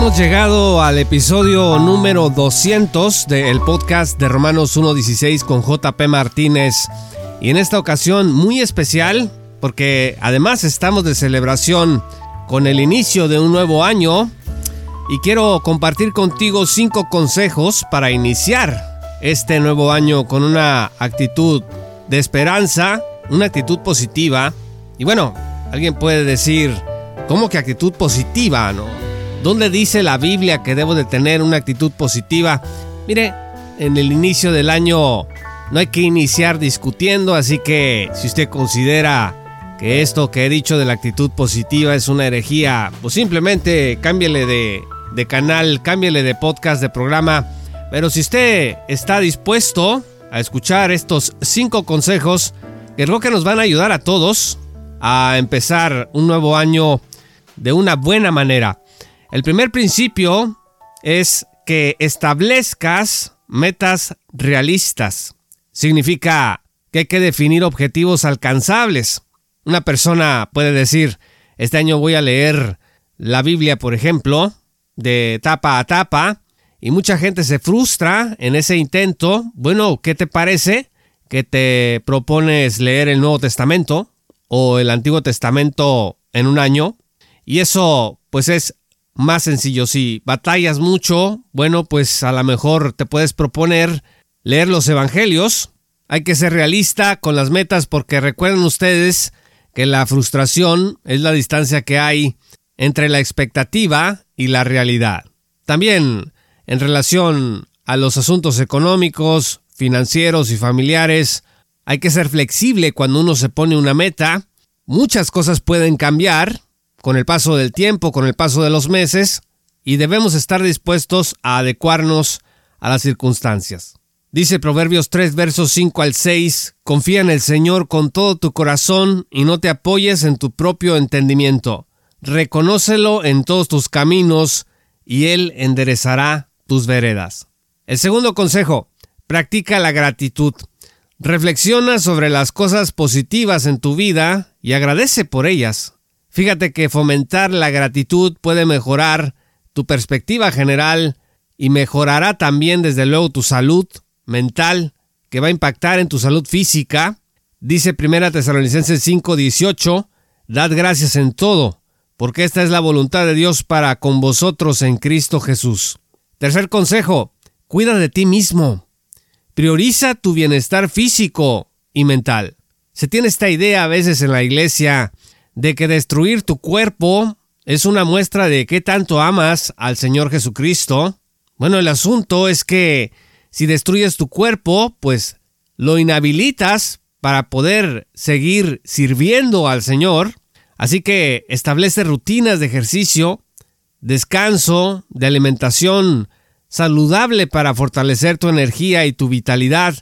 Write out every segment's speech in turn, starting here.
Hemos llegado al episodio número 200 del podcast de Romanos 1.16 con JP Martínez. Y en esta ocasión muy especial, porque además estamos de celebración con el inicio de un nuevo año. Y quiero compartir contigo cinco consejos para iniciar este nuevo año con una actitud de esperanza, una actitud positiva. Y bueno, alguien puede decir, ¿cómo que actitud positiva? ¿No? ¿Dónde dice la Biblia que debo de tener una actitud positiva? Mire, en el inicio del año no hay que iniciar discutiendo, así que si usted considera que esto que he dicho de la actitud positiva es una herejía, pues simplemente cámbiale de, de canal, cámbiale de podcast, de programa. Pero si usted está dispuesto a escuchar estos cinco consejos, que creo que nos van a ayudar a todos a empezar un nuevo año de una buena manera. El primer principio es que establezcas metas realistas. Significa que hay que definir objetivos alcanzables. Una persona puede decir, este año voy a leer la Biblia, por ejemplo, de tapa a tapa, y mucha gente se frustra en ese intento. Bueno, ¿qué te parece que te propones leer el Nuevo Testamento o el Antiguo Testamento en un año? Y eso pues es más sencillo. Si batallas mucho, bueno, pues a lo mejor te puedes proponer leer los evangelios. Hay que ser realista con las metas porque recuerden ustedes que la frustración es la distancia que hay entre la expectativa y la realidad. También en relación a los asuntos económicos, financieros y familiares, hay que ser flexible cuando uno se pone una meta. Muchas cosas pueden cambiar con el paso del tiempo, con el paso de los meses, y debemos estar dispuestos a adecuarnos a las circunstancias. Dice Proverbios 3 versos 5 al 6, confía en el Señor con todo tu corazón y no te apoyes en tu propio entendimiento. Reconócelo en todos tus caminos y Él enderezará tus veredas. El segundo consejo, practica la gratitud. Reflexiona sobre las cosas positivas en tu vida y agradece por ellas. Fíjate que fomentar la gratitud puede mejorar tu perspectiva general y mejorará también desde luego tu salud mental, que va a impactar en tu salud física. Dice 1 Tesalonicenses 5:18, dad gracias en todo, porque esta es la voluntad de Dios para con vosotros en Cristo Jesús. Tercer consejo, cuida de ti mismo. Prioriza tu bienestar físico y mental. Se tiene esta idea a veces en la iglesia de que destruir tu cuerpo es una muestra de qué tanto amas al Señor Jesucristo. Bueno, el asunto es que si destruyes tu cuerpo, pues lo inhabilitas para poder seguir sirviendo al Señor. Así que establece rutinas de ejercicio, descanso, de alimentación saludable para fortalecer tu energía y tu vitalidad.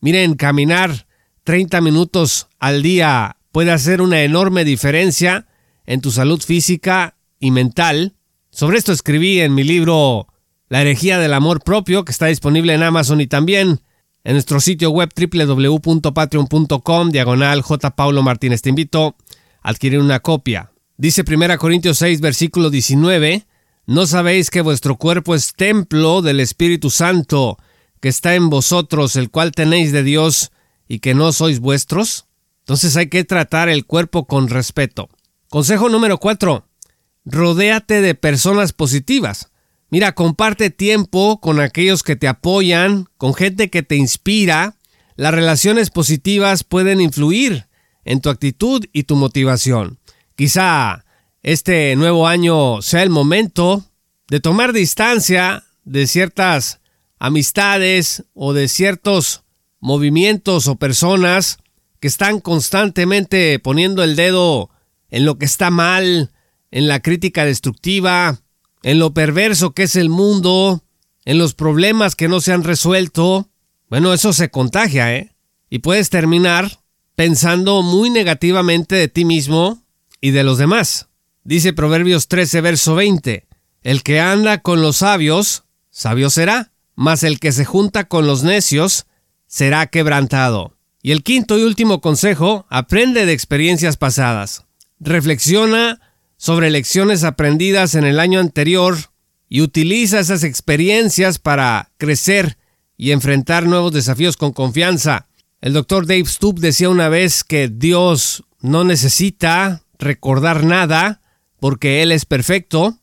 Miren, caminar 30 minutos al día puede hacer una enorme diferencia en tu salud física y mental. Sobre esto escribí en mi libro La herejía del amor propio, que está disponible en Amazon y también en nuestro sitio web www.patreon.com diagonal J. Paulo Martínez. Te invito a adquirir una copia. Dice 1 Corintios 6, versículo 19, ¿no sabéis que vuestro cuerpo es templo del Espíritu Santo que está en vosotros, el cual tenéis de Dios y que no sois vuestros? Entonces hay que tratar el cuerpo con respeto. Consejo número 4. Rodéate de personas positivas. Mira, comparte tiempo con aquellos que te apoyan, con gente que te inspira. Las relaciones positivas pueden influir en tu actitud y tu motivación. Quizá este nuevo año sea el momento de tomar distancia de ciertas amistades o de ciertos movimientos o personas que están constantemente poniendo el dedo en lo que está mal, en la crítica destructiva, en lo perverso que es el mundo, en los problemas que no se han resuelto, bueno, eso se contagia, ¿eh? Y puedes terminar pensando muy negativamente de ti mismo y de los demás. Dice Proverbios 13, verso 20, El que anda con los sabios, sabio será, mas el que se junta con los necios, será quebrantado. Y el quinto y último consejo, aprende de experiencias pasadas. Reflexiona sobre lecciones aprendidas en el año anterior y utiliza esas experiencias para crecer y enfrentar nuevos desafíos con confianza. El doctor Dave Stoop decía una vez que Dios no necesita recordar nada porque Él es perfecto,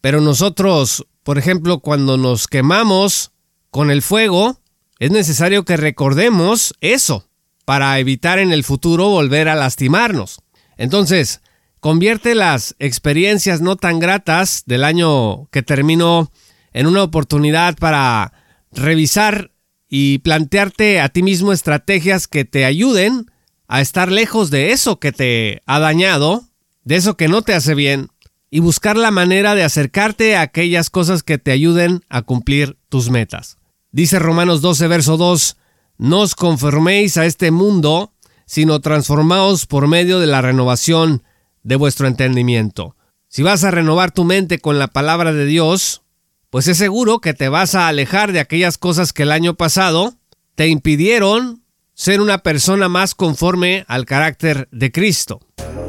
pero nosotros, por ejemplo, cuando nos quemamos con el fuego, es necesario que recordemos eso para evitar en el futuro volver a lastimarnos. Entonces, convierte las experiencias no tan gratas del año que terminó en una oportunidad para revisar y plantearte a ti mismo estrategias que te ayuden a estar lejos de eso que te ha dañado, de eso que no te hace bien, y buscar la manera de acercarte a aquellas cosas que te ayuden a cumplir tus metas. Dice Romanos 12, verso 2, no os conforméis a este mundo, sino transformaos por medio de la renovación de vuestro entendimiento. Si vas a renovar tu mente con la palabra de Dios, pues es seguro que te vas a alejar de aquellas cosas que el año pasado te impidieron ser una persona más conforme al carácter de Cristo.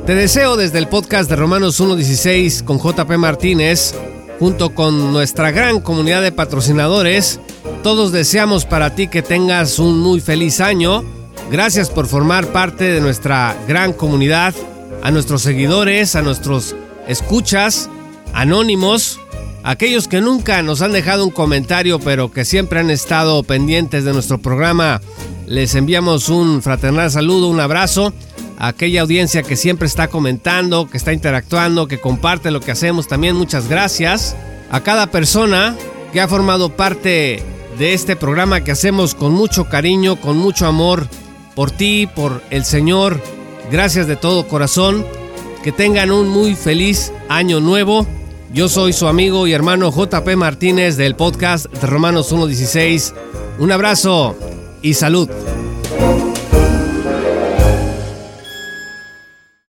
Te deseo desde el podcast de Romanos 1.16 con JP Martínez, junto con nuestra gran comunidad de patrocinadores, todos deseamos para ti que tengas un muy feliz año. Gracias por formar parte de nuestra gran comunidad, a nuestros seguidores, a nuestros escuchas, anónimos, aquellos que nunca nos han dejado un comentario pero que siempre han estado pendientes de nuestro programa. Les enviamos un fraternal saludo, un abrazo a aquella audiencia que siempre está comentando, que está interactuando, que comparte lo que hacemos. También muchas gracias a cada persona que ha formado parte de este programa que hacemos con mucho cariño, con mucho amor por ti, por el Señor. Gracias de todo corazón. Que tengan un muy feliz año nuevo. Yo soy su amigo y hermano JP Martínez del podcast de Romanos 1.16. Un abrazo y salud.